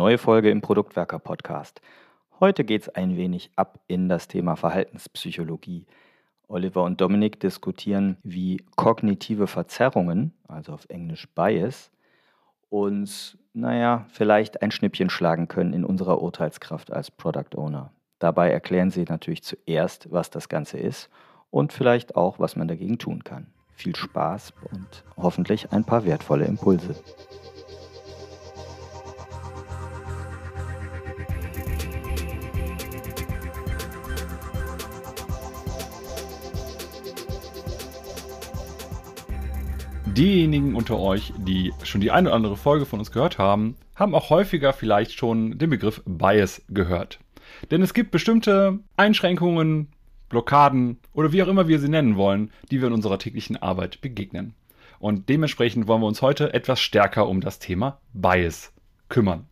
Neue Folge im Produktwerker Podcast. Heute geht es ein wenig ab in das Thema Verhaltenspsychologie. Oliver und Dominik diskutieren, wie kognitive Verzerrungen, also auf Englisch Bias, uns, naja, vielleicht ein Schnippchen schlagen können in unserer Urteilskraft als Product Owner. Dabei erklären sie natürlich zuerst, was das Ganze ist und vielleicht auch, was man dagegen tun kann. Viel Spaß und hoffentlich ein paar wertvolle Impulse. Diejenigen unter euch, die schon die eine oder andere Folge von uns gehört haben, haben auch häufiger vielleicht schon den Begriff Bias gehört. Denn es gibt bestimmte Einschränkungen, Blockaden oder wie auch immer wir sie nennen wollen, die wir in unserer täglichen Arbeit begegnen. Und dementsprechend wollen wir uns heute etwas stärker um das Thema Bias kümmern.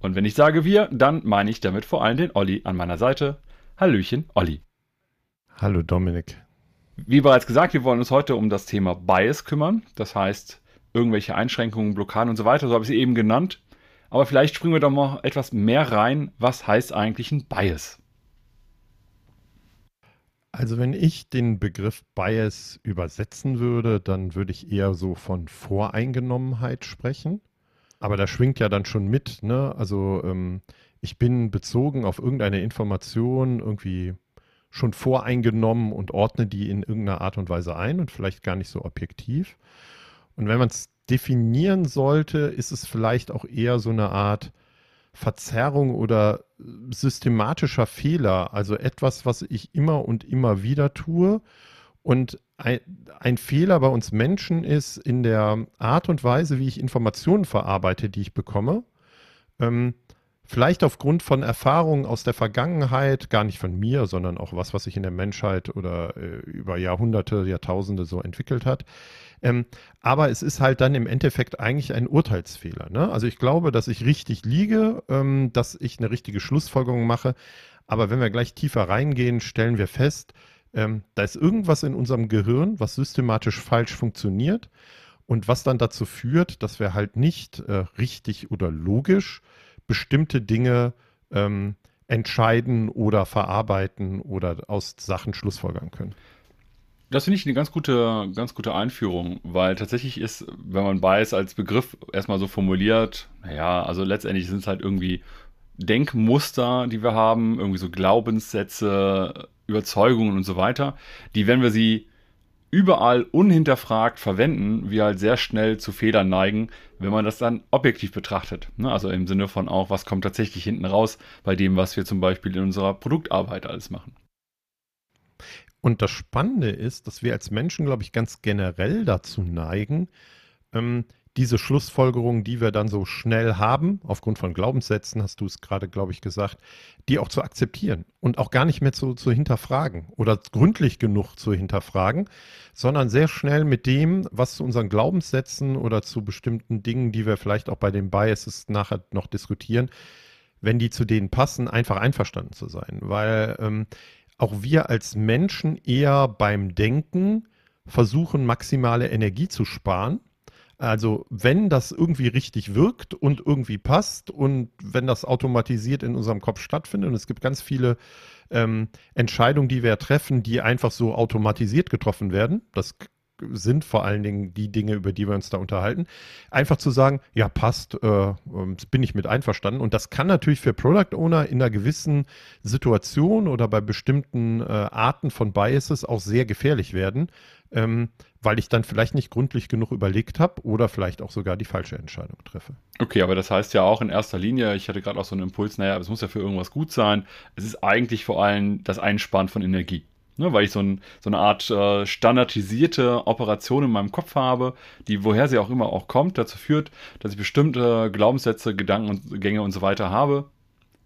Und wenn ich sage wir, dann meine ich damit vor allem den Olli an meiner Seite. Hallöchen, Olli. Hallo Dominik. Wie bereits gesagt, wir wollen uns heute um das Thema Bias kümmern. Das heißt, irgendwelche Einschränkungen, Blockaden und so weiter, so habe ich sie eben genannt. Aber vielleicht springen wir doch mal etwas mehr rein. Was heißt eigentlich ein Bias? Also wenn ich den Begriff Bias übersetzen würde, dann würde ich eher so von Voreingenommenheit sprechen. Aber da schwingt ja dann schon mit, ne? Also ähm, ich bin bezogen auf irgendeine Information irgendwie schon voreingenommen und ordne die in irgendeiner Art und Weise ein und vielleicht gar nicht so objektiv. Und wenn man es definieren sollte, ist es vielleicht auch eher so eine Art Verzerrung oder systematischer Fehler, also etwas, was ich immer und immer wieder tue. Und ein, ein, Fehler bei uns Menschen ist in der Art und Weise, wie ich Informationen verarbeite, die ich bekomme. Ähm, Vielleicht aufgrund von Erfahrungen aus der Vergangenheit, gar nicht von mir, sondern auch was, was sich in der Menschheit oder äh, über Jahrhunderte, Jahrtausende so entwickelt hat. Ähm, aber es ist halt dann im Endeffekt eigentlich ein Urteilsfehler. Ne? Also ich glaube, dass ich richtig liege, ähm, dass ich eine richtige Schlussfolgerung mache. Aber wenn wir gleich tiefer reingehen, stellen wir fest, ähm, da ist irgendwas in unserem Gehirn, was systematisch falsch funktioniert und was dann dazu führt, dass wir halt nicht äh, richtig oder logisch bestimmte Dinge ähm, entscheiden oder verarbeiten oder aus Sachen Schlussfolgern können. Das finde ich eine ganz gute, ganz gute Einführung, weil tatsächlich ist, wenn man Bias als Begriff erstmal so formuliert, naja, also letztendlich sind es halt irgendwie Denkmuster, die wir haben, irgendwie so Glaubenssätze, Überzeugungen und so weiter, die, wenn wir sie überall unhinterfragt verwenden, wir halt sehr schnell zu Fehlern neigen, wenn man das dann objektiv betrachtet. Ne? Also im Sinne von auch, was kommt tatsächlich hinten raus bei dem, was wir zum Beispiel in unserer Produktarbeit alles machen. Und das Spannende ist, dass wir als Menschen, glaube ich, ganz generell dazu neigen, ähm, diese Schlussfolgerungen, die wir dann so schnell haben, aufgrund von Glaubenssätzen, hast du es gerade, glaube ich, gesagt, die auch zu akzeptieren und auch gar nicht mehr zu, zu hinterfragen oder gründlich genug zu hinterfragen, sondern sehr schnell mit dem, was zu unseren Glaubenssätzen oder zu bestimmten Dingen, die wir vielleicht auch bei den Biases nachher noch diskutieren, wenn die zu denen passen, einfach einverstanden zu sein. Weil ähm, auch wir als Menschen eher beim Denken versuchen, maximale Energie zu sparen also wenn das irgendwie richtig wirkt und irgendwie passt und wenn das automatisiert in unserem Kopf stattfindet und es gibt ganz viele ähm, Entscheidungen, die wir treffen, die einfach so automatisiert getroffen werden, das sind vor allen Dingen die Dinge, über die wir uns da unterhalten, einfach zu sagen, ja, passt, äh, ähm, bin ich mit einverstanden. Und das kann natürlich für Product Owner in einer gewissen Situation oder bei bestimmten äh, Arten von Biases auch sehr gefährlich werden, ähm, weil ich dann vielleicht nicht gründlich genug überlegt habe oder vielleicht auch sogar die falsche Entscheidung treffe. Okay, aber das heißt ja auch in erster Linie, ich hatte gerade auch so einen Impuls, naja, es muss ja für irgendwas gut sein. Es ist eigentlich vor allem das Einsparen von Energie. Ne, weil ich so, ein, so eine Art äh, standardisierte Operation in meinem Kopf habe, die, woher sie auch immer auch kommt, dazu führt, dass ich bestimmte Glaubenssätze, Gedanken und und so weiter habe,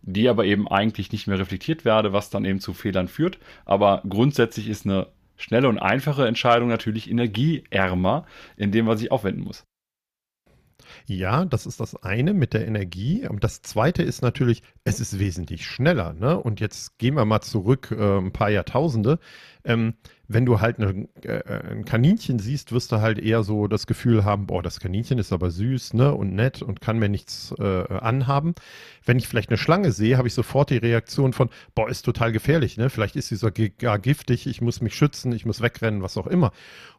die aber eben eigentlich nicht mehr reflektiert werde, was dann eben zu Fehlern führt. Aber grundsätzlich ist eine schnelle und einfache Entscheidung natürlich energieärmer in dem, was ich aufwenden muss. Ja, das ist das eine mit der Energie. Und das zweite ist natürlich, es ist wesentlich schneller. Ne? Und jetzt gehen wir mal zurück äh, ein paar Jahrtausende. Ähm, wenn du halt eine, äh, ein Kaninchen siehst, wirst du halt eher so das Gefühl haben, boah, das Kaninchen ist aber süß ne? und nett und kann mir nichts äh, anhaben. Wenn ich vielleicht eine Schlange sehe, habe ich sofort die Reaktion von, boah, ist total gefährlich. Ne? Vielleicht ist sie sogar giftig, ich muss mich schützen, ich muss wegrennen, was auch immer.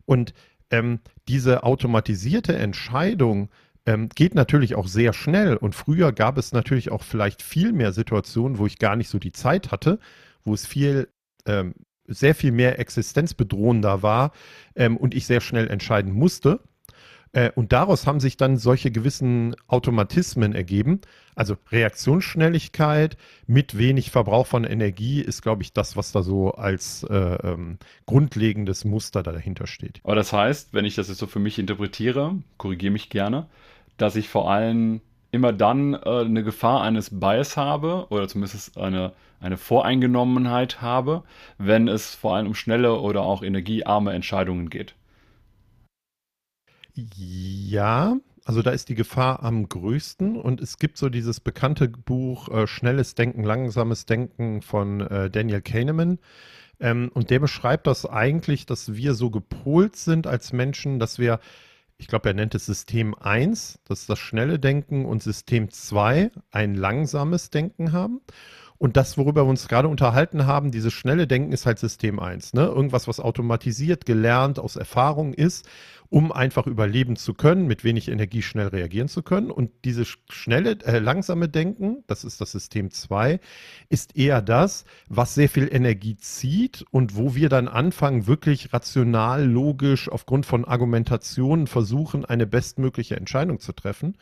Und ähm, diese automatisierte Entscheidung, ähm, geht natürlich auch sehr schnell. Und früher gab es natürlich auch vielleicht viel mehr Situationen, wo ich gar nicht so die Zeit hatte, wo es viel, ähm, sehr viel mehr existenzbedrohender war ähm, und ich sehr schnell entscheiden musste. Äh, und daraus haben sich dann solche gewissen Automatismen ergeben. Also Reaktionsschnelligkeit mit wenig Verbrauch von Energie ist, glaube ich, das, was da so als äh, ähm, grundlegendes Muster dahinter steht. Aber das heißt, wenn ich das jetzt so für mich interpretiere, korrigiere mich gerne, dass ich vor allem immer dann äh, eine Gefahr eines Bias habe oder zumindest eine, eine Voreingenommenheit habe, wenn es vor allem um schnelle oder auch energiearme Entscheidungen geht. Ja, also da ist die Gefahr am größten und es gibt so dieses bekannte Buch äh, Schnelles Denken, Langsames Denken von äh, Daniel Kahneman. Ähm, und der beschreibt das eigentlich, dass wir so gepolt sind als Menschen, dass wir ich glaube, er nennt es System 1, das ist das schnelle Denken, und System 2, ein langsames Denken haben. Und das, worüber wir uns gerade unterhalten haben, dieses schnelle Denken ist halt System 1. Ne? Irgendwas, was automatisiert, gelernt, aus Erfahrung ist um einfach überleben zu können, mit wenig Energie schnell reagieren zu können. Und dieses schnelle, äh, langsame Denken, das ist das System 2, ist eher das, was sehr viel Energie zieht und wo wir dann anfangen, wirklich rational, logisch, aufgrund von Argumentationen versuchen, eine bestmögliche Entscheidung zu treffen.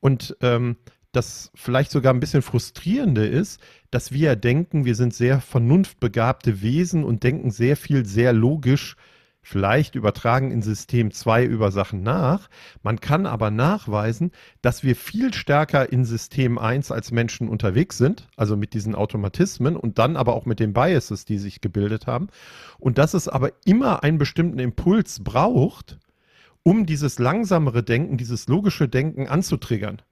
Und ähm, das vielleicht sogar ein bisschen frustrierende ist, dass wir denken, wir sind sehr vernunftbegabte Wesen und denken sehr viel sehr logisch vielleicht übertragen in System 2 über Sachen nach. Man kann aber nachweisen, dass wir viel stärker in System 1 als Menschen unterwegs sind, also mit diesen Automatismen und dann aber auch mit den Biases, die sich gebildet haben. Und dass es aber immer einen bestimmten Impuls braucht, um dieses langsamere Denken, dieses logische Denken anzutriggern.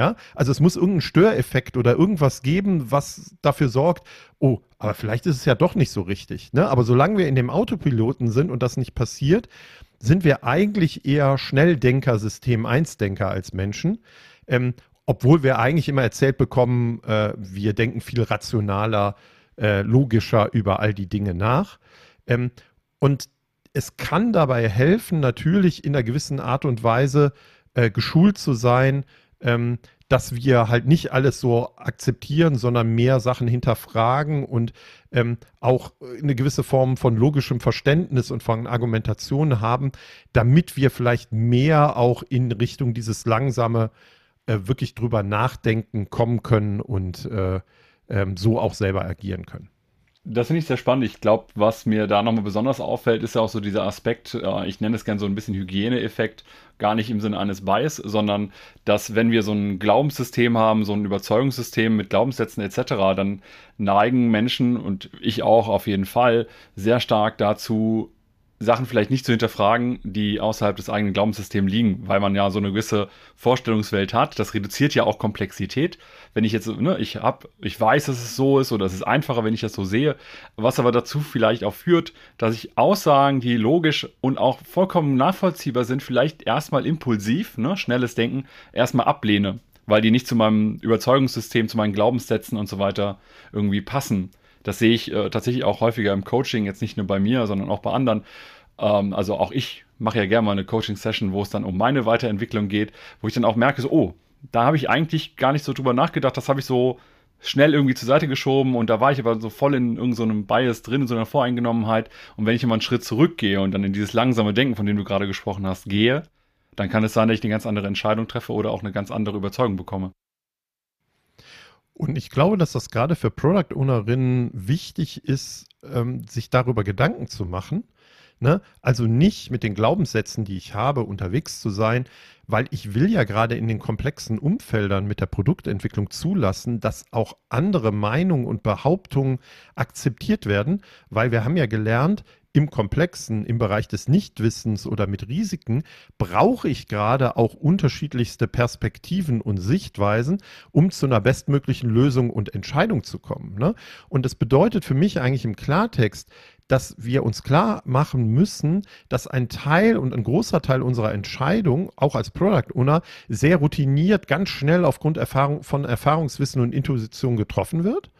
Ja, also es muss irgendeinen Störeffekt oder irgendwas geben, was dafür sorgt, oh, aber vielleicht ist es ja doch nicht so richtig. Ne? Aber solange wir in dem Autopiloten sind und das nicht passiert, sind wir eigentlich eher Schnelldenker, System 1-Denker als Menschen. Ähm, obwohl wir eigentlich immer erzählt bekommen, äh, wir denken viel rationaler, äh, logischer über all die Dinge nach. Ähm, und es kann dabei helfen, natürlich in einer gewissen Art und Weise äh, geschult zu sein, ähm, dass wir halt nicht alles so akzeptieren, sondern mehr Sachen hinterfragen und ähm, auch eine gewisse Form von logischem Verständnis und von Argumentation haben, damit wir vielleicht mehr auch in Richtung dieses langsame äh, wirklich drüber nachdenken kommen können und äh, ähm, so auch selber agieren können. Das finde ich sehr spannend. Ich glaube, was mir da nochmal besonders auffällt, ist ja auch so dieser Aspekt, äh, ich nenne es gerne so ein bisschen Hygieneeffekt, gar nicht im Sinne eines Bias, sondern dass wenn wir so ein Glaubenssystem haben, so ein Überzeugungssystem mit Glaubenssätzen etc., dann neigen Menschen und ich auch auf jeden Fall sehr stark dazu, Sachen vielleicht nicht zu hinterfragen, die außerhalb des eigenen Glaubenssystems liegen, weil man ja so eine gewisse Vorstellungswelt hat. Das reduziert ja auch Komplexität. Wenn ich jetzt, ne, ich hab, ich weiß, dass es so ist oder es ist einfacher, wenn ich das so sehe, was aber dazu vielleicht auch führt, dass ich Aussagen, die logisch und auch vollkommen nachvollziehbar sind, vielleicht erstmal impulsiv, ne, schnelles Denken, erstmal ablehne, weil die nicht zu meinem Überzeugungssystem, zu meinen Glaubenssätzen und so weiter irgendwie passen. Das sehe ich äh, tatsächlich auch häufiger im Coaching, jetzt nicht nur bei mir, sondern auch bei anderen. Ähm, also auch ich mache ja gerne mal eine Coaching-Session, wo es dann um meine Weiterentwicklung geht, wo ich dann auch merke, so, oh, da habe ich eigentlich gar nicht so drüber nachgedacht, das habe ich so schnell irgendwie zur Seite geschoben und da war ich aber so voll in irgendeinem so Bias drin, in so einer Voreingenommenheit. Und wenn ich immer einen Schritt zurückgehe und dann in dieses langsame Denken, von dem du gerade gesprochen hast, gehe, dann kann es sein, dass ich eine ganz andere Entscheidung treffe oder auch eine ganz andere Überzeugung bekomme. Und ich glaube, dass das gerade für Product Ownerinnen wichtig ist, ähm, sich darüber Gedanken zu machen. Ne? Also nicht mit den Glaubenssätzen, die ich habe, unterwegs zu sein, weil ich will ja gerade in den komplexen Umfeldern mit der Produktentwicklung zulassen, dass auch andere Meinungen und Behauptungen akzeptiert werden, weil wir haben ja gelernt, im Komplexen, im Bereich des Nichtwissens oder mit Risiken, brauche ich gerade auch unterschiedlichste Perspektiven und Sichtweisen, um zu einer bestmöglichen Lösung und Entscheidung zu kommen. Ne? Und das bedeutet für mich eigentlich im Klartext, dass wir uns klar machen müssen, dass ein Teil und ein großer Teil unserer Entscheidung, auch als Product Owner, sehr routiniert, ganz schnell aufgrund Erfahrung, von Erfahrungswissen und Intuition getroffen wird.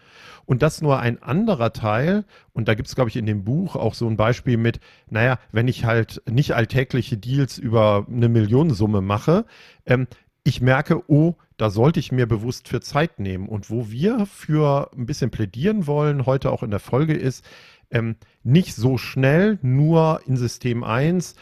Und dass nur ein anderer Teil, und da gibt es, glaube ich, in dem Buch auch so ein Beispiel mit, naja, wenn ich halt nicht alltägliche Deals über eine Millionensumme mache, ähm, ich merke, oh, da sollte ich mir bewusst für Zeit nehmen. Und wo wir für ein bisschen plädieren wollen, heute auch in der Folge ist, ähm, nicht so schnell nur in System 1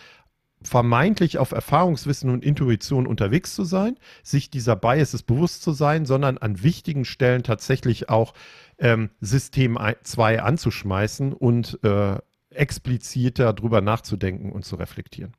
vermeintlich auf Erfahrungswissen und Intuition unterwegs zu sein, sich dieser Biases bewusst zu sein, sondern an wichtigen Stellen tatsächlich auch ähm, System 2 anzuschmeißen und äh, expliziter drüber nachzudenken und zu reflektieren.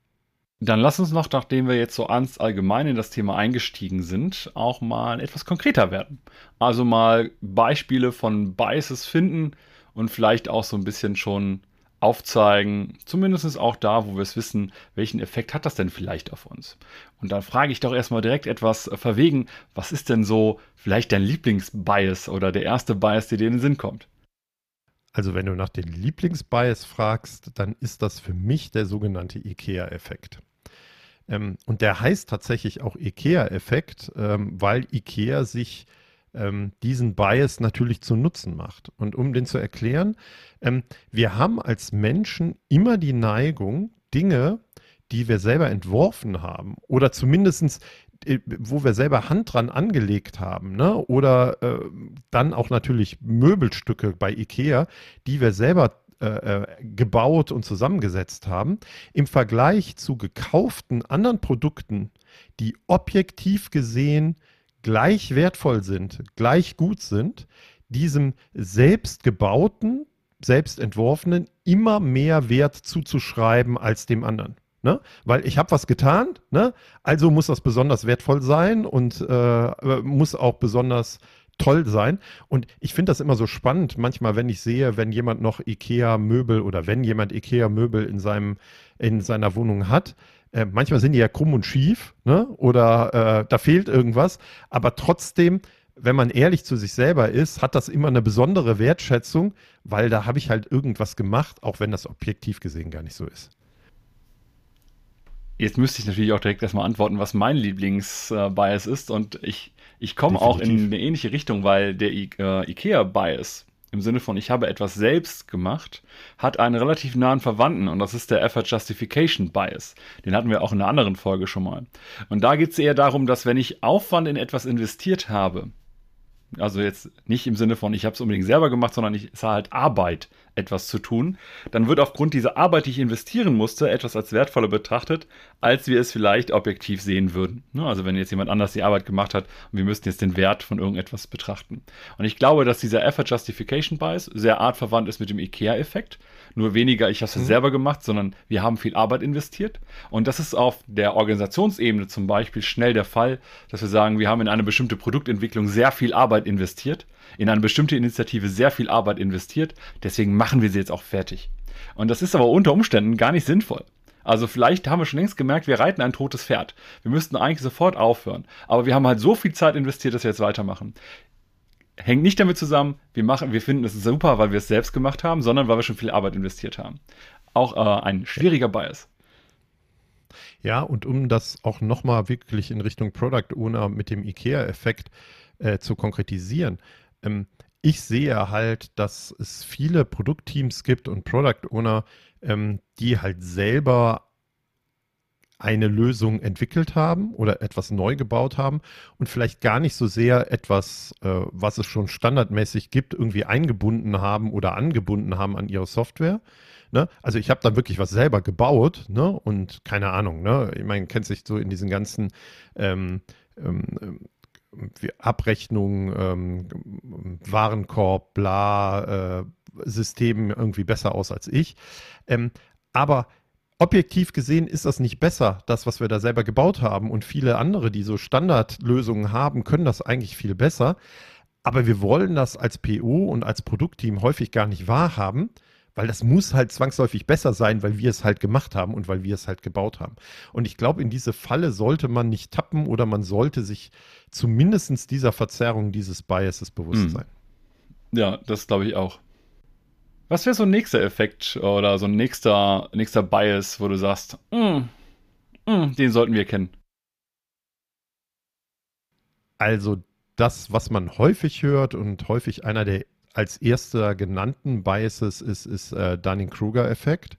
Dann lass uns noch, nachdem wir jetzt so ans allgemein in das Thema eingestiegen sind, auch mal etwas konkreter werden. Also mal Beispiele von Biases finden, und vielleicht auch so ein bisschen schon aufzeigen, zumindest auch da, wo wir es wissen, welchen Effekt hat das denn vielleicht auf uns? Und dann frage ich doch erstmal direkt etwas verwegen, was ist denn so vielleicht dein Lieblingsbias oder der erste Bias, der dir in den Sinn kommt? Also wenn du nach dem Lieblingsbias fragst, dann ist das für mich der sogenannte IKEA-Effekt. Ähm, und der heißt tatsächlich auch IKEA-Effekt, ähm, weil IKEA sich ähm, diesen Bias natürlich zu Nutzen macht. Und um den zu erklären, ähm, wir haben als Menschen immer die Neigung, Dinge, die wir selber entworfen haben oder zumindest äh, wo wir selber Hand dran angelegt haben, ne? oder äh, dann auch natürlich Möbelstücke bei Ikea, die wir selber äh, äh, gebaut und zusammengesetzt haben, im Vergleich zu gekauften anderen Produkten, die objektiv gesehen gleich wertvoll sind, gleich gut sind, diesem selbstgebauten, selbst entworfenen immer mehr Wert zuzuschreiben als dem anderen. Ne? Weil ich habe was getan, ne? also muss das besonders wertvoll sein und äh, muss auch besonders toll sein. Und ich finde das immer so spannend, manchmal, wenn ich sehe, wenn jemand noch IKEA-Möbel oder wenn jemand IKEA-Möbel in, in seiner Wohnung hat, äh, manchmal sind die ja krumm und schief, ne? Oder äh, da fehlt irgendwas. Aber trotzdem, wenn man ehrlich zu sich selber ist, hat das immer eine besondere Wertschätzung, weil da habe ich halt irgendwas gemacht, auch wenn das objektiv gesehen gar nicht so ist. Jetzt müsste ich natürlich auch direkt erstmal antworten, was mein Lieblingsbias ist. Und ich, ich komme auch in eine ähnliche Richtung, weil der I äh, IKEA-Bias im Sinne von ich habe etwas selbst gemacht, hat einen relativ nahen Verwandten und das ist der Effort Justification Bias. Den hatten wir auch in einer anderen Folge schon mal. Und da geht es eher darum, dass wenn ich Aufwand in etwas investiert habe, also jetzt nicht im Sinne von, ich habe es unbedingt selber gemacht, sondern ich sah halt Arbeit, etwas zu tun, dann wird aufgrund dieser Arbeit, die ich investieren musste, etwas als wertvoller betrachtet, als wir es vielleicht objektiv sehen würden. Ne, also wenn jetzt jemand anders die Arbeit gemacht hat und wir müssten jetzt den Wert von irgendetwas betrachten. Und ich glaube, dass dieser Effort Justification Bias sehr artverwandt ist mit dem IKEA-Effekt. Nur weniger, ich habe es mhm. selber gemacht, sondern wir haben viel Arbeit investiert. Und das ist auf der Organisationsebene zum Beispiel schnell der Fall, dass wir sagen, wir haben in eine bestimmte Produktentwicklung sehr viel Arbeit investiert, in eine bestimmte Initiative sehr viel Arbeit investiert, deswegen machen wir sie jetzt auch fertig. Und das ist aber unter Umständen gar nicht sinnvoll. Also vielleicht haben wir schon längst gemerkt, wir reiten ein totes Pferd. Wir müssten eigentlich sofort aufhören. Aber wir haben halt so viel Zeit investiert, dass wir jetzt weitermachen hängt nicht damit zusammen, wir machen, wir finden es super, weil wir es selbst gemacht haben, sondern weil wir schon viel Arbeit investiert haben. Auch äh, ein schwieriger Bias. Ja, und um das auch nochmal wirklich in Richtung Product Owner mit dem IKEA-Effekt äh, zu konkretisieren, ähm, ich sehe halt, dass es viele Produktteams gibt und Product Owner, ähm, die halt selber eine Lösung entwickelt haben oder etwas neu gebaut haben und vielleicht gar nicht so sehr etwas, äh, was es schon standardmäßig gibt, irgendwie eingebunden haben oder angebunden haben an ihre Software. Ne? Also ich habe dann wirklich was selber gebaut ne? und keine Ahnung, ne? ich meine, kennt sich so in diesen ganzen ähm, ähm, Abrechnungen, ähm, Warenkorb, bla, äh, Systemen irgendwie besser aus als ich. Ähm, aber objektiv gesehen ist das nicht besser, das, was wir da selber gebaut haben. Und viele andere, die so Standardlösungen haben, können das eigentlich viel besser. Aber wir wollen das als PO und als Produktteam häufig gar nicht wahrhaben, weil das muss halt zwangsläufig besser sein, weil wir es halt gemacht haben und weil wir es halt gebaut haben. Und ich glaube, in diese Falle sollte man nicht tappen oder man sollte sich zumindest dieser Verzerrung dieses Biases bewusst hm. sein. Ja, das glaube ich auch. Was wäre so ein nächster Effekt oder so ein nächster, nächster Bias, wo du sagst, mm, mm, den sollten wir kennen? Also das, was man häufig hört und häufig einer der als erster genannten Biases ist, ist äh, Dunning-Kruger-Effekt.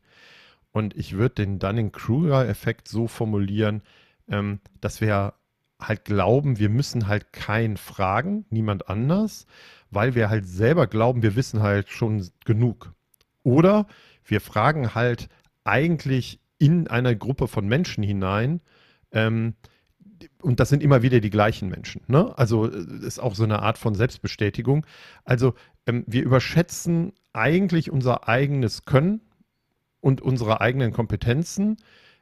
Und ich würde den Dunning-Kruger-Effekt so formulieren, ähm, dass wir halt glauben, wir müssen halt keinen fragen, niemand anders, weil wir halt selber glauben, wir wissen halt schon genug. Oder wir fragen halt eigentlich in eine Gruppe von Menschen hinein, ähm, und das sind immer wieder die gleichen Menschen. Ne? Also äh, ist auch so eine Art von Selbstbestätigung. Also ähm, wir überschätzen eigentlich unser eigenes Können und unsere eigenen Kompetenzen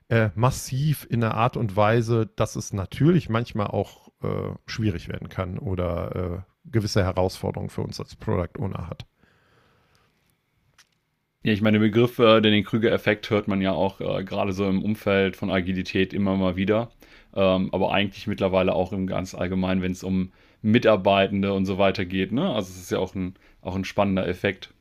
äh, massiv in einer Art und Weise, dass es natürlich manchmal auch äh, schwierig werden kann oder äh, gewisse Herausforderungen für uns als Product Owner hat. Ja, ich meine, den Begriff, äh, den Krüger-Effekt hört man ja auch äh, gerade so im Umfeld von Agilität immer mal wieder ähm, aber eigentlich mittlerweile auch im ganz allgemein, wenn es um Mitarbeitende und so weiter geht. Ne? Also es ist ja auch ein, auch ein spannender Effekt.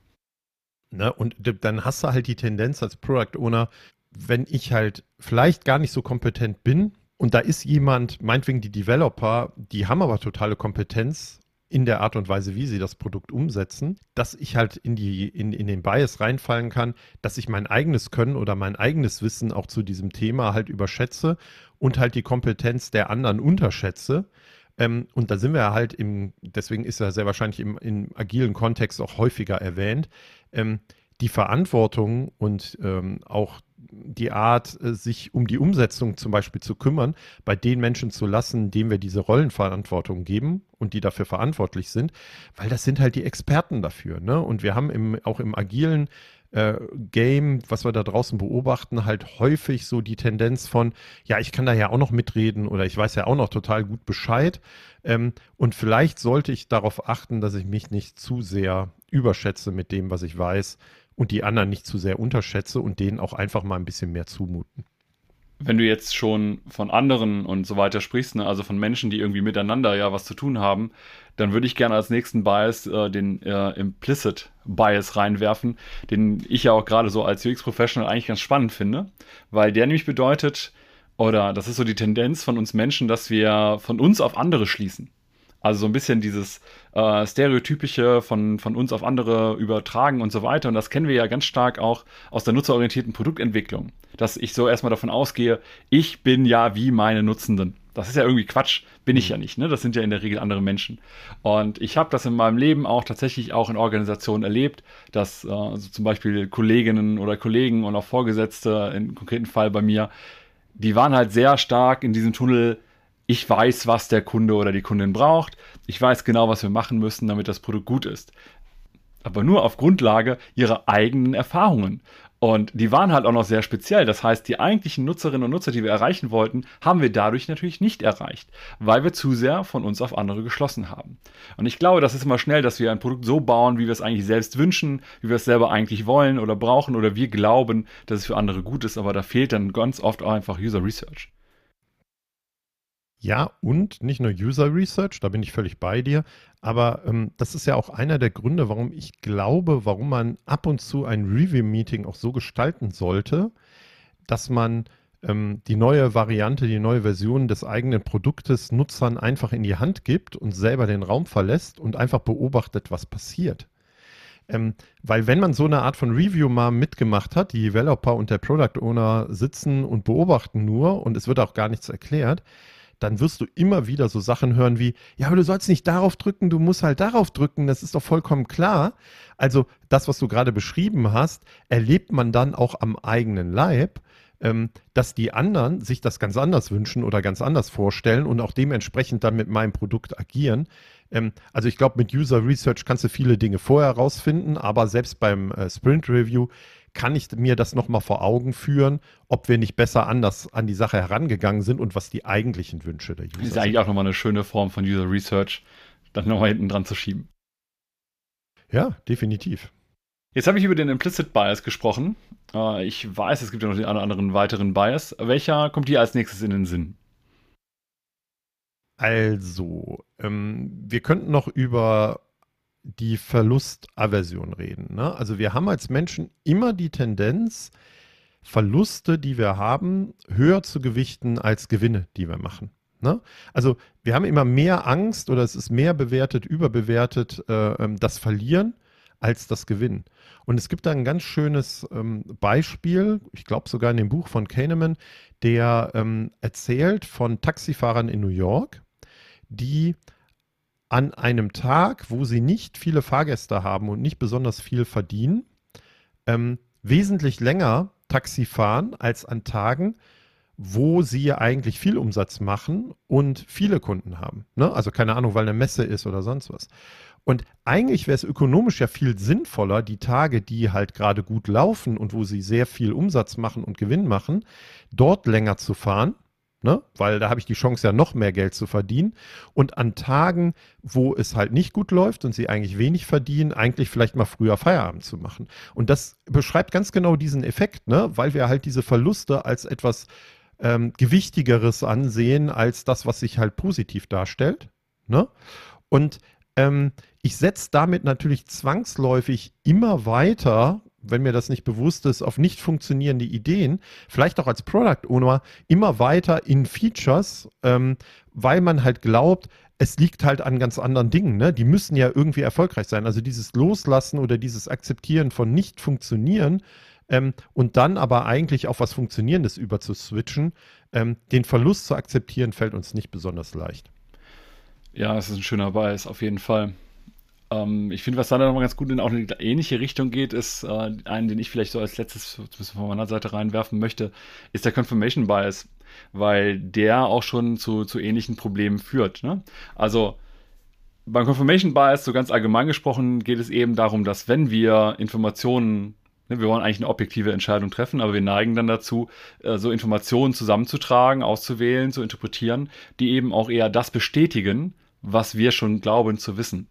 Ne? Und dann hast du halt die Tendenz als Product Owner, wenn ich halt vielleicht gar nicht so kompetent bin und da ist jemand, meinetwegen die Developer, die haben aber totale Kompetenz in der Art und Weise, wie sie das Produkt umsetzen, dass ich halt in, die, in, in den Bias reinfallen kann, dass ich mein eigenes Können oder mein eigenes Wissen auch zu diesem Thema halt überschätze und halt die Kompetenz der anderen unterschätze. Ähm, und da sind wir halt im, deswegen ist er sehr wahrscheinlich im, im agilen Kontext auch häufiger erwähnt, ähm, die Verantwortung und ähm, auch die Art, äh, sich um die Umsetzung zum Beispiel zu kümmern, bei den Menschen zu lassen, denen wir diese Rollenverantwortung geben und die dafür verantwortlich sind, weil das sind halt die Experten dafür. Ne? Und wir haben im, auch im agilen äh, Game, was wir da draußen beobachten, halt häufig so die Tendenz von, ja, ich kann da ja auch noch mitreden oder ich weiß ja auch noch total gut Bescheid. Ähm, und vielleicht sollte ich darauf achten, dass ich mich nicht zu sehr überschätze mit dem, was ich weiß und die anderen nicht zu sehr unterschätze und denen auch einfach mal ein bisschen mehr zumuten. Wenn du jetzt schon von anderen und so weiter sprichst, ne, also von Menschen, die irgendwie miteinander ja was zu tun haben, dann würde ich gerne als nächsten Bias äh, den äh, Implicit Bias reinwerfen, den ich ja auch gerade so als UX-Professional eigentlich ganz spannend finde, weil der nämlich bedeutet, oder das ist so die Tendenz von uns Menschen, dass wir von uns auf andere schließen. Also so ein bisschen dieses äh, Stereotypische von, von uns auf andere übertragen und so weiter. Und das kennen wir ja ganz stark auch aus der nutzerorientierten Produktentwicklung. Dass ich so erstmal davon ausgehe, ich bin ja wie meine Nutzenden. Das ist ja irgendwie Quatsch, bin ich ja nicht. Ne? Das sind ja in der Regel andere Menschen. Und ich habe das in meinem Leben auch tatsächlich auch in Organisationen erlebt, dass äh, also zum Beispiel Kolleginnen oder Kollegen und auch Vorgesetzte, im konkreten Fall bei mir, die waren halt sehr stark in diesem Tunnel, ich weiß, was der Kunde oder die Kundin braucht. Ich weiß genau, was wir machen müssen, damit das Produkt gut ist. Aber nur auf Grundlage ihrer eigenen Erfahrungen. Und die waren halt auch noch sehr speziell. Das heißt, die eigentlichen Nutzerinnen und Nutzer, die wir erreichen wollten, haben wir dadurch natürlich nicht erreicht, weil wir zu sehr von uns auf andere geschlossen haben. Und ich glaube, das ist immer schnell, dass wir ein Produkt so bauen, wie wir es eigentlich selbst wünschen, wie wir es selber eigentlich wollen oder brauchen oder wir glauben, dass es für andere gut ist, aber da fehlt dann ganz oft auch einfach User Research. Ja, und nicht nur User Research, da bin ich völlig bei dir, aber ähm, das ist ja auch einer der Gründe, warum ich glaube, warum man ab und zu ein Review-Meeting auch so gestalten sollte, dass man ähm, die neue Variante, die neue Version des eigenen Produktes Nutzern einfach in die Hand gibt und selber den Raum verlässt und einfach beobachtet, was passiert. Ähm, weil wenn man so eine Art von Review mal mitgemacht hat, die Developer und der Product Owner sitzen und beobachten nur und es wird auch gar nichts erklärt, dann wirst du immer wieder so Sachen hören wie, ja, aber du sollst nicht darauf drücken, du musst halt darauf drücken, das ist doch vollkommen klar. Also das, was du gerade beschrieben hast, erlebt man dann auch am eigenen Leib, ähm, dass die anderen sich das ganz anders wünschen oder ganz anders vorstellen und auch dementsprechend dann mit meinem Produkt agieren. Ähm, also ich glaube, mit User Research kannst du viele Dinge vorher herausfinden, aber selbst beim äh, Sprint Review kann ich mir das nochmal vor Augen führen, ob wir nicht besser anders an die Sache herangegangen sind und was die eigentlichen Wünsche der User sind. Das ist eigentlich auch nochmal eine schöne Form von User Research, dann nochmal hinten dran zu schieben. Ja, definitiv. Jetzt habe ich über den Implicit Bias gesprochen. Äh, ich weiß, es gibt ja noch den einen oder anderen weiteren Bias. Welcher kommt dir als nächstes in den Sinn? Also, ähm, wir könnten noch über die Verlustaversion reden. Ne? Also wir haben als Menschen immer die Tendenz, Verluste, die wir haben, höher zu gewichten als Gewinne, die wir machen. Ne? Also wir haben immer mehr Angst oder es ist mehr bewertet, überbewertet, äh, ähm, das Verlieren als das Gewinnen. Und es gibt da ein ganz schönes ähm, Beispiel, ich glaube sogar in dem Buch von Kahneman, der ähm, erzählt von Taxifahrern in New York, die an einem Tag, wo sie nicht viele Fahrgäste haben und nicht besonders viel verdienen, ähm, wesentlich länger Taxi fahren als an Tagen, wo sie eigentlich viel Umsatz machen und viele Kunden haben. Ne? Also keine Ahnung, weil eine Messe ist oder sonst was. Und eigentlich wäre es ökonomisch ja viel sinnvoller, die Tage, die halt gerade gut laufen und wo sie sehr viel Umsatz machen und Gewinn machen, dort länger zu fahren Ne? Weil da habe ich die Chance, ja noch mehr Geld zu verdienen. Und an Tagen, wo es halt nicht gut läuft und sie eigentlich wenig verdienen, eigentlich vielleicht mal früher Feierabend zu machen. Und das beschreibt ganz genau diesen Effekt, ne? weil wir halt diese Verluste als etwas ähm, Gewichtigeres ansehen, als das, was sich halt positiv darstellt. Ne? Und ähm, ich setze damit natürlich zwangsläufig immer weiter wenn mir das nicht bewusst ist, auf nicht funktionierende Ideen, vielleicht auch als Product Owner, immer weiter in Features, ähm, weil man halt glaubt, es liegt halt an ganz anderen Dingen. Ne? Die müssen ja irgendwie erfolgreich sein. Also dieses Loslassen oder dieses Akzeptieren von nicht funktionieren ähm, und dann aber eigentlich auf was Funktionierendes überzuswitchen, ähm, den Verlust zu akzeptieren, fällt uns nicht besonders leicht. Ja, es ist ein schöner Bias, auf jeden Fall. Ähm, ich finde, was da nochmal ganz gut in auch eine ähnliche Richtung geht, ist äh, einen, den ich vielleicht so als letztes zumindest von meiner Seite reinwerfen möchte, ist der Confirmation Bias, weil der auch schon zu, zu ähnlichen Problemen führt. Ne? Also beim Confirmation Bias, so ganz allgemein gesprochen, geht es eben darum, dass wenn wir Informationen ne, wir wollen eigentlich eine objektive Entscheidung treffen, aber wir neigen dann dazu, äh, so Informationen zusammenzutragen, auszuwählen, zu interpretieren, die eben auch eher das bestätigen, was wir schon glauben zu wissen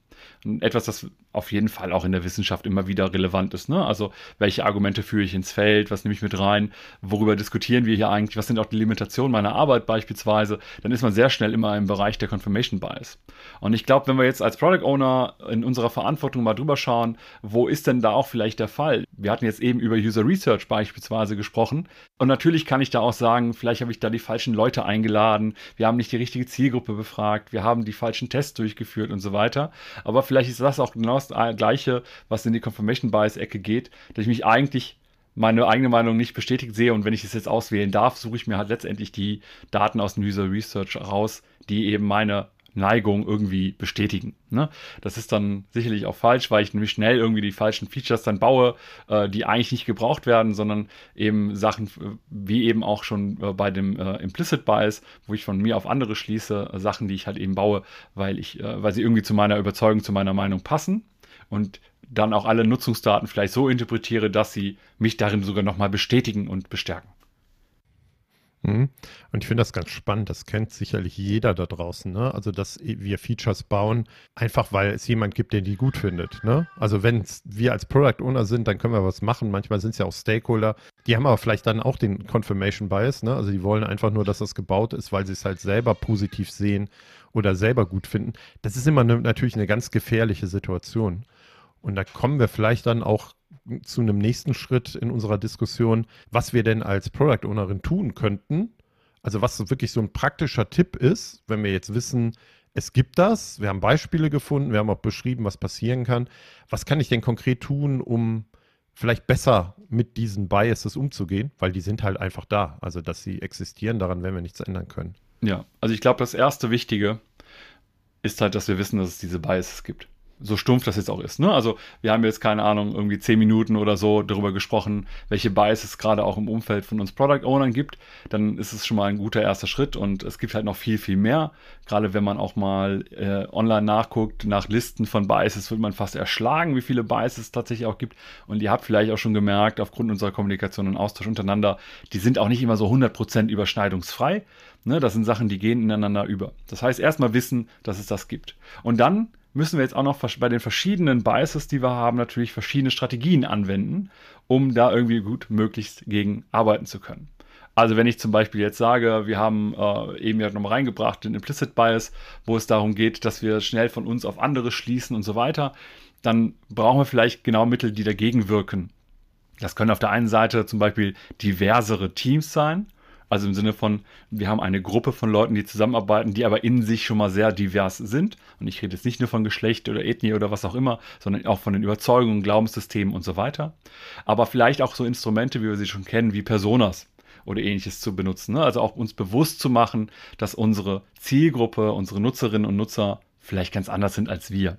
etwas, das auf jeden Fall auch in der Wissenschaft immer wieder relevant ist. Ne? Also welche Argumente führe ich ins Feld, was nehme ich mit rein, worüber diskutieren wir hier eigentlich, was sind auch die Limitationen meiner Arbeit beispielsweise, dann ist man sehr schnell immer im Bereich der Confirmation Bias. Und ich glaube, wenn wir jetzt als Product Owner in unserer Verantwortung mal drüber schauen, wo ist denn da auch vielleicht der Fall? Wir hatten jetzt eben über User Research beispielsweise gesprochen. Und natürlich kann ich da auch sagen, vielleicht habe ich da die falschen Leute eingeladen, wir haben nicht die richtige Zielgruppe befragt, wir haben die falschen Tests durchgeführt und so weiter. Aber vielleicht ist das auch genau das Gleiche, was in die Confirmation Bias-Ecke geht, dass ich mich eigentlich meine eigene Meinung nicht bestätigt sehe und wenn ich es jetzt auswählen darf, suche ich mir halt letztendlich die Daten aus dem User Research raus, die eben meine Neigung irgendwie bestätigen. Ne? Das ist dann sicherlich auch falsch, weil ich nämlich schnell irgendwie die falschen Features dann baue, äh, die eigentlich nicht gebraucht werden, sondern eben Sachen äh, wie eben auch schon äh, bei dem äh, Implicit Bias, wo ich von mir auf andere schließe, äh, Sachen, die ich halt eben baue, weil ich, äh, weil sie irgendwie zu meiner Überzeugung, zu meiner Meinung passen und dann auch alle Nutzungsdaten vielleicht so interpretiere, dass sie mich darin sogar nochmal bestätigen und bestärken. Mhm. Und ich finde das ganz spannend. Das kennt sicherlich jeder da draußen. Ne? Also, dass wir Features bauen, einfach weil es jemand gibt, der die gut findet. Ne? Also, wenn wir als Product Owner sind, dann können wir was machen. Manchmal sind es ja auch Stakeholder. Die haben aber vielleicht dann auch den Confirmation Bias. Ne? Also, die wollen einfach nur, dass das gebaut ist, weil sie es halt selber positiv sehen oder selber gut finden. Das ist immer ne, natürlich eine ganz gefährliche Situation. Und da kommen wir vielleicht dann auch zu einem nächsten Schritt in unserer Diskussion, was wir denn als Product Ownerin tun könnten. Also was wirklich so ein praktischer Tipp ist, wenn wir jetzt wissen, es gibt das, wir haben Beispiele gefunden, wir haben auch beschrieben, was passieren kann. Was kann ich denn konkret tun, um vielleicht besser mit diesen Biases umzugehen? Weil die sind halt einfach da. Also dass sie existieren, daran werden wir nichts ändern können. Ja, also ich glaube, das erste Wichtige ist halt, dass wir wissen, dass es diese Biases gibt so stumpf das jetzt auch ist. Ne? Also wir haben jetzt keine Ahnung, irgendwie zehn Minuten oder so darüber gesprochen, welche Bias es gerade auch im Umfeld von uns Product Ownern gibt. Dann ist es schon mal ein guter erster Schritt und es gibt halt noch viel, viel mehr. Gerade wenn man auch mal äh, online nachguckt, nach Listen von Biases, wird man fast erschlagen, wie viele Biases es tatsächlich auch gibt. Und ihr habt vielleicht auch schon gemerkt, aufgrund unserer Kommunikation und Austausch untereinander, die sind auch nicht immer so 100% überschneidungsfrei. Ne? Das sind Sachen, die gehen ineinander über. Das heißt, erstmal wissen, dass es das gibt. Und dann müssen wir jetzt auch noch bei den verschiedenen Biases, die wir haben, natürlich verschiedene Strategien anwenden, um da irgendwie gut möglichst gegen arbeiten zu können. Also wenn ich zum Beispiel jetzt sage, wir haben äh, eben ja nochmal reingebracht den Implicit Bias, wo es darum geht, dass wir schnell von uns auf andere schließen und so weiter, dann brauchen wir vielleicht genau Mittel, die dagegen wirken. Das können auf der einen Seite zum Beispiel diversere Teams sein. Also im Sinne von, wir haben eine Gruppe von Leuten, die zusammenarbeiten, die aber in sich schon mal sehr divers sind. Und ich rede jetzt nicht nur von Geschlecht oder Ethnie oder was auch immer, sondern auch von den Überzeugungen, Glaubenssystemen und so weiter. Aber vielleicht auch so Instrumente, wie wir sie schon kennen, wie Personas oder ähnliches zu benutzen. Ne? Also auch uns bewusst zu machen, dass unsere Zielgruppe, unsere Nutzerinnen und Nutzer vielleicht ganz anders sind als wir.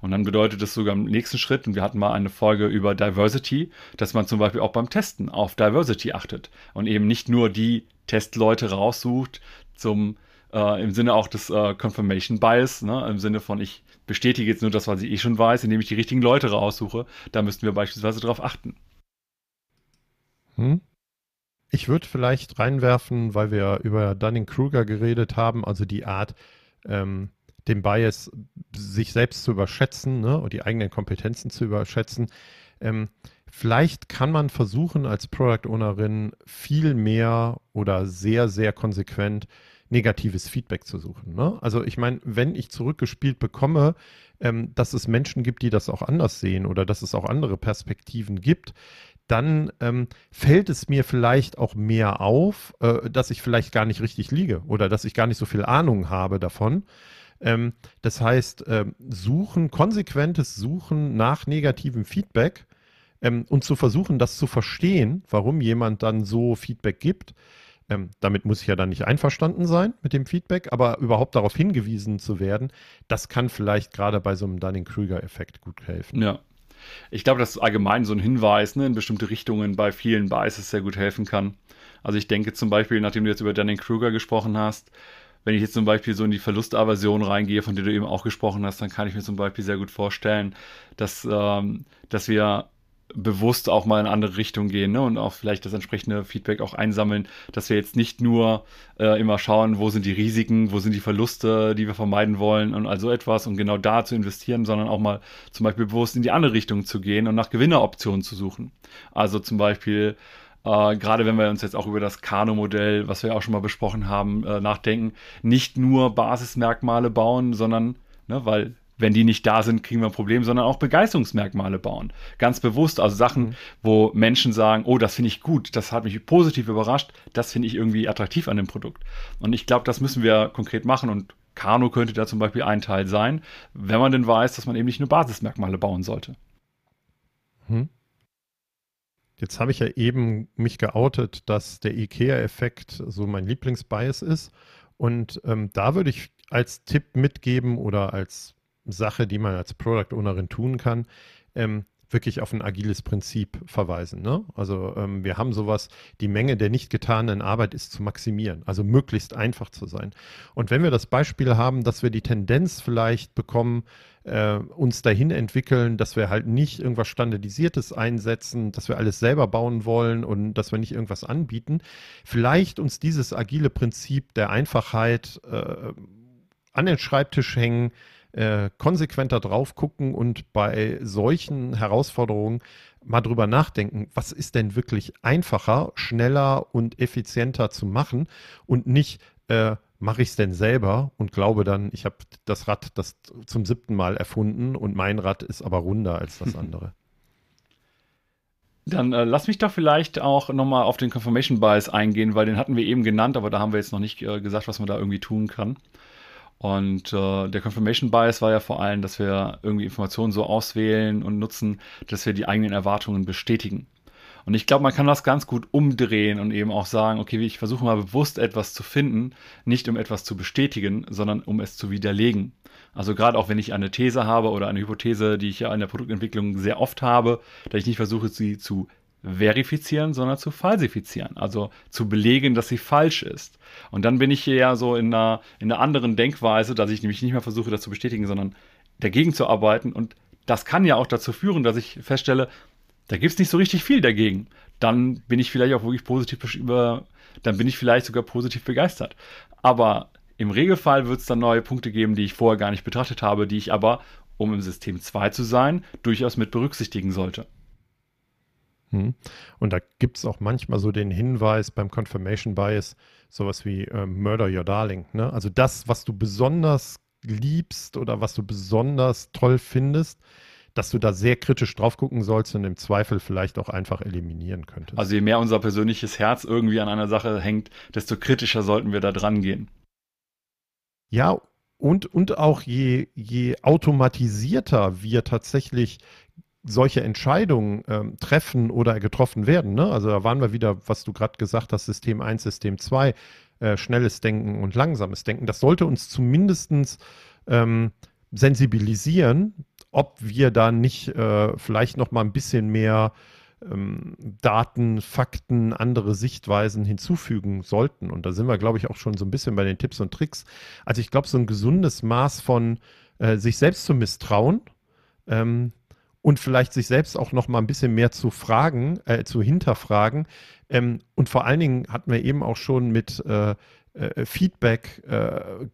Und dann bedeutet es sogar im nächsten Schritt, und wir hatten mal eine Folge über Diversity, dass man zum Beispiel auch beim Testen auf Diversity achtet und eben nicht nur die Testleute raussucht zum äh, im Sinne auch des äh, Confirmation Bias, ne? im Sinne von ich bestätige jetzt nur das, was ich eh schon weiß, indem ich die richtigen Leute raussuche. Da müssten wir beispielsweise darauf achten. Hm? Ich würde vielleicht reinwerfen, weil wir über Dunning-Kruger geredet haben, also die Art, ähm, den Bias sich selbst zu überschätzen ne, und die eigenen Kompetenzen zu überschätzen. Ähm, vielleicht kann man versuchen, als Product Ownerin viel mehr oder sehr, sehr konsequent negatives Feedback zu suchen. Ne? Also ich meine, wenn ich zurückgespielt bekomme, ähm, dass es Menschen gibt, die das auch anders sehen oder dass es auch andere Perspektiven gibt, dann ähm, fällt es mir vielleicht auch mehr auf, äh, dass ich vielleicht gar nicht richtig liege oder dass ich gar nicht so viel Ahnung habe davon. Ähm, das heißt, äh, suchen, konsequentes Suchen nach negativem Feedback ähm, und zu versuchen, das zu verstehen, warum jemand dann so Feedback gibt. Ähm, damit muss ich ja dann nicht einverstanden sein mit dem Feedback, aber überhaupt darauf hingewiesen zu werden, das kann vielleicht gerade bei so einem Dunning-Krüger-Effekt gut helfen. Ja, ich glaube, dass allgemein so ein Hinweis ne, in bestimmte Richtungen bei vielen Biases sehr gut helfen kann. Also ich denke zum Beispiel, nachdem du jetzt über Dunning-Kruger gesprochen hast, wenn ich jetzt zum Beispiel so in die Verlustaversion reingehe, von der du eben auch gesprochen hast, dann kann ich mir zum Beispiel sehr gut vorstellen, dass, ähm, dass wir bewusst auch mal in andere Richtungen gehen ne? und auch vielleicht das entsprechende Feedback auch einsammeln, dass wir jetzt nicht nur äh, immer schauen, wo sind die Risiken, wo sind die Verluste, die wir vermeiden wollen und also etwas und genau da zu investieren, sondern auch mal zum Beispiel bewusst in die andere Richtung zu gehen und nach Gewinneroptionen zu suchen. Also zum Beispiel Uh, gerade wenn wir uns jetzt auch über das Kano-Modell, was wir auch schon mal besprochen haben, uh, nachdenken, nicht nur Basismerkmale bauen, sondern, ne, weil wenn die nicht da sind, kriegen wir ein Problem, sondern auch Begeisterungsmerkmale bauen. Ganz bewusst, also Sachen, mhm. wo Menschen sagen, oh, das finde ich gut, das hat mich positiv überrascht, das finde ich irgendwie attraktiv an dem Produkt. Und ich glaube, das müssen wir konkret machen und Kano könnte da zum Beispiel ein Teil sein, wenn man denn weiß, dass man eben nicht nur Basismerkmale bauen sollte. Mhm. Jetzt habe ich ja eben mich geoutet, dass der IKEA-Effekt so mein Lieblingsbias ist. Und ähm, da würde ich als Tipp mitgeben oder als Sache, die man als Product Ownerin tun kann, ähm, wirklich auf ein agiles Prinzip verweisen. Ne? Also ähm, wir haben sowas, die Menge der nicht getanen Arbeit ist zu maximieren, also möglichst einfach zu sein. Und wenn wir das Beispiel haben, dass wir die Tendenz vielleicht bekommen, äh, uns dahin entwickeln, dass wir halt nicht irgendwas Standardisiertes einsetzen, dass wir alles selber bauen wollen und dass wir nicht irgendwas anbieten, vielleicht uns dieses agile Prinzip der Einfachheit äh, an den Schreibtisch hängen, äh, konsequenter drauf gucken und bei solchen Herausforderungen mal drüber nachdenken, was ist denn wirklich einfacher, schneller und effizienter zu machen und nicht äh, mache ich es denn selber und glaube dann, ich habe das Rad das zum siebten Mal erfunden und mein Rad ist aber runder als das andere. Dann äh, lass mich doch vielleicht auch nochmal auf den Confirmation Bias eingehen, weil den hatten wir eben genannt, aber da haben wir jetzt noch nicht äh, gesagt, was man da irgendwie tun kann. Und äh, der Confirmation Bias war ja vor allem, dass wir irgendwie Informationen so auswählen und nutzen, dass wir die eigenen Erwartungen bestätigen. Und ich glaube, man kann das ganz gut umdrehen und eben auch sagen, okay, ich versuche mal bewusst etwas zu finden, nicht um etwas zu bestätigen, sondern um es zu widerlegen. Also gerade auch wenn ich eine These habe oder eine Hypothese, die ich ja in der Produktentwicklung sehr oft habe, dass ich nicht versuche, sie zu verifizieren, sondern zu falsifizieren, also zu belegen, dass sie falsch ist. Und dann bin ich hier ja so in einer, in einer anderen Denkweise, dass ich nämlich nicht mehr versuche, das zu bestätigen, sondern dagegen zu arbeiten. Und das kann ja auch dazu führen, dass ich feststelle, da gibt es nicht so richtig viel dagegen. Dann bin ich vielleicht auch wirklich positiv über, dann bin ich vielleicht sogar positiv begeistert. Aber Im Regelfall wird es dann neue Punkte geben, die ich vorher gar nicht betrachtet habe, die ich aber, um im System 2 zu sein, durchaus mit berücksichtigen sollte. Hm. Und da gibt es auch manchmal so den Hinweis beim Confirmation Bias, sowas wie äh, Murder Your Darling. Ne? Also das, was du besonders liebst oder was du besonders toll findest, dass du da sehr kritisch drauf gucken sollst und im Zweifel vielleicht auch einfach eliminieren könntest. Also je mehr unser persönliches Herz irgendwie an einer Sache hängt, desto kritischer sollten wir da dran gehen. Ja, und, und auch je, je automatisierter wir tatsächlich solche Entscheidungen ähm, treffen oder getroffen werden. Ne? Also da waren wir wieder, was du gerade gesagt hast, System 1, System 2, äh, schnelles Denken und langsames Denken. Das sollte uns zumindest ähm, sensibilisieren, ob wir da nicht äh, vielleicht noch mal ein bisschen mehr ähm, Daten, Fakten, andere Sichtweisen hinzufügen sollten. Und da sind wir, glaube ich, auch schon so ein bisschen bei den Tipps und Tricks. Also ich glaube, so ein gesundes Maß von äh, sich selbst zu misstrauen ähm, und vielleicht sich selbst auch noch mal ein bisschen mehr zu fragen, äh, zu hinterfragen. Ähm, und vor allen Dingen hatten wir eben auch schon mit äh, äh Feedback, äh,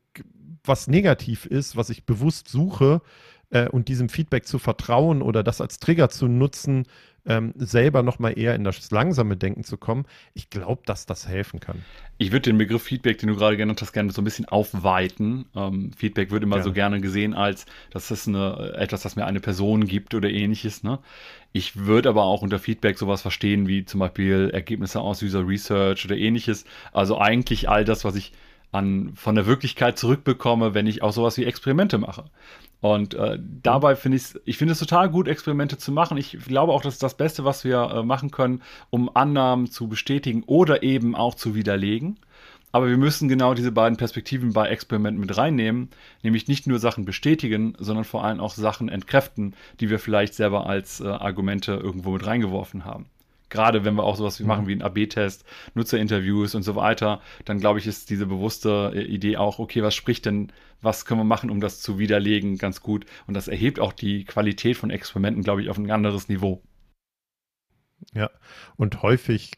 was negativ ist, was ich bewusst suche, äh, und diesem Feedback zu vertrauen oder das als Trigger zu nutzen, ähm, selber nochmal eher in das langsame Denken zu kommen. Ich glaube, dass das helfen kann. Ich würde den Begriff Feedback, den du gerade genannt hast, gerne so ein bisschen aufweiten. Ähm, Feedback wird immer gerne. so gerne gesehen als, das ist eine, etwas, das mir eine Person gibt oder ähnliches. Ne? Ich würde aber auch unter Feedback sowas verstehen, wie zum Beispiel Ergebnisse aus User Research oder ähnliches. Also eigentlich all das, was ich an, von der Wirklichkeit zurückbekomme, wenn ich auch sowas wie Experimente mache. Und äh, dabei finde ich es, ich finde es total gut, Experimente zu machen. Ich glaube auch, das ist das Beste, was wir äh, machen können, um Annahmen zu bestätigen oder eben auch zu widerlegen. Aber wir müssen genau diese beiden Perspektiven bei Experimenten mit reinnehmen, nämlich nicht nur Sachen bestätigen, sondern vor allem auch Sachen entkräften, die wir vielleicht selber als äh, Argumente irgendwo mit reingeworfen haben. Gerade wenn wir auch sowas wie machen wie einen AB-Test, Nutzerinterviews und so weiter, dann glaube ich, ist diese bewusste äh, Idee auch, okay, was spricht denn, was können wir machen, um das zu widerlegen, ganz gut. Und das erhebt auch die Qualität von Experimenten, glaube ich, auf ein anderes Niveau. Ja, und häufig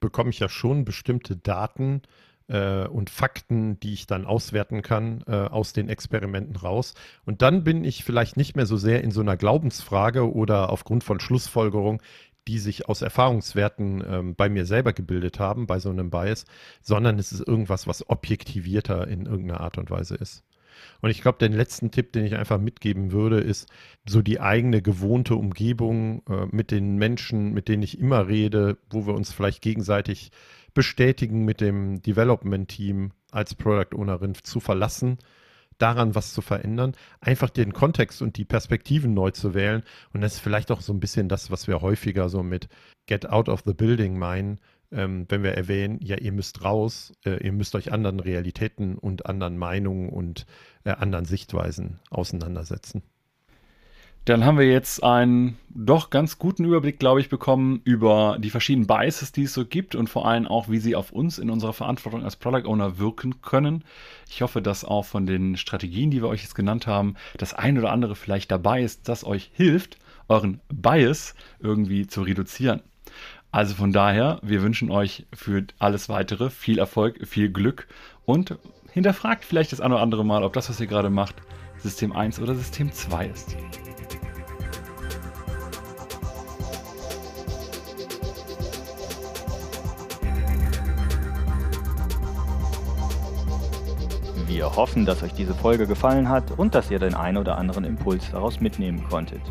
bekomme ich ja schon bestimmte Daten äh, und Fakten, die ich dann auswerten kann äh, aus den Experimenten raus. Und dann bin ich vielleicht nicht mehr so sehr in so einer Glaubensfrage oder aufgrund von Schlussfolgerung, die sich aus Erfahrungswerten ähm, bei mir selber gebildet haben, bei so einem Bias, sondern es ist irgendwas, was objektivierter in irgendeiner Art und Weise ist. Und ich glaube, den letzten Tipp, den ich einfach mitgeben würde, ist so die eigene gewohnte Umgebung äh, mit den Menschen, mit denen ich immer rede, wo wir uns vielleicht gegenseitig bestätigen mit dem Development-Team als Product Ownerin zu verlassen daran was zu verändern, einfach den Kontext und die Perspektiven neu zu wählen. Und das ist vielleicht auch so ein bisschen das, was wir häufiger so mit Get out of the building meinen, ähm, wenn wir erwähnen, ja, ihr müsst raus, äh, ihr müsst euch anderen Realitäten und anderen Meinungen und äh, anderen Sichtweisen auseinandersetzen. Dann haben wir jetzt einen doch ganz guten Überblick, glaube ich, bekommen über die verschiedenen Biases, die es so gibt und vor allem auch, wie sie auf uns in unserer Verantwortung als Product Owner wirken können. Ich hoffe, dass auch von den Strategien, die wir euch jetzt genannt haben, das ein oder andere vielleicht dabei ist, das euch hilft, euren Bias irgendwie zu reduzieren. Also von daher, wir wünschen euch für alles weitere viel Erfolg, viel Glück und hinterfragt vielleicht das ein oder andere Mal, ob das, was ihr gerade macht, System 1 oder System 2 ist. Wir hoffen, dass euch diese Folge gefallen hat und dass ihr den einen oder anderen Impuls daraus mitnehmen konntet.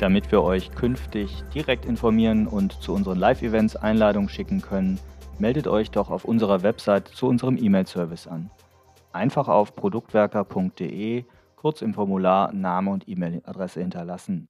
Damit wir euch künftig direkt informieren und zu unseren Live-Events Einladungen schicken können, meldet euch doch auf unserer Website zu unserem E-Mail-Service an. Einfach auf produktwerker.de kurz im Formular Name und E-Mail-Adresse hinterlassen.